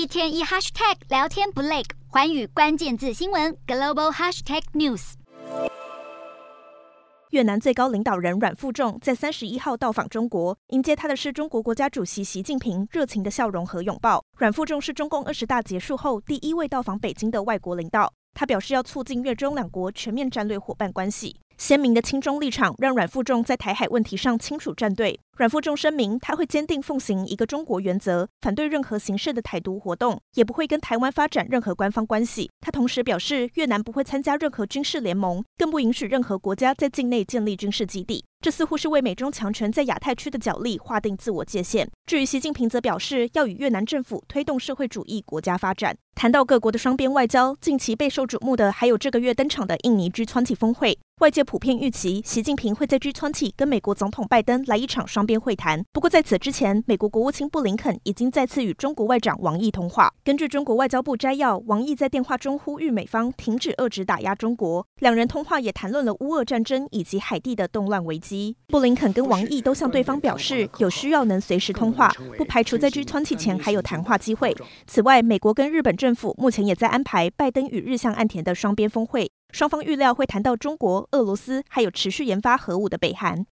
一天一 hashtag 聊天不累，环宇关键字新闻 global hashtag news。越南最高领导人阮富仲在三十一号到访中国，迎接他的是中国国家主席习近平热情的笑容和拥抱。阮富仲是中共二十大结束后第一位到访北京的外国领导，他表示要促进越中两国全面战略伙伴关系。鲜明的亲中立场让阮富仲在台海问题上清楚站队。阮富仲声明，他会坚定奉行一个中国原则，反对任何形式的台独活动，也不会跟台湾发展任何官方关系。他同时表示，越南不会参加任何军事联盟，更不允许任何国家在境内建立军事基地。这似乎是为美中强权在亚太区的角力划定自我界限。至于习近平，则表示要与越南政府推动社会主义国家发展。谈到各国的双边外交，近期备受瞩目的还有这个月登场的印尼 G20 峰会。外界普遍预期，习近平会在 G20 跟美国总统拜登来一场双边会谈。不过在此之前，美国国务卿布林肯已经再次与中国外长王毅通话。根据中国外交部摘要，王毅在电话中呼吁美方停止遏制打压中国。两人通话也谈论了乌俄战争以及海地的动乱危机。布林肯跟王毅都向对方表示，有需要能随时通话，不排除在 G20 前还有谈话机会。此外，美国跟日本政府目前也在安排拜登与日向岸田的双边峰会。双方预料会谈到中国、俄罗斯，还有持续研发核武的北韩。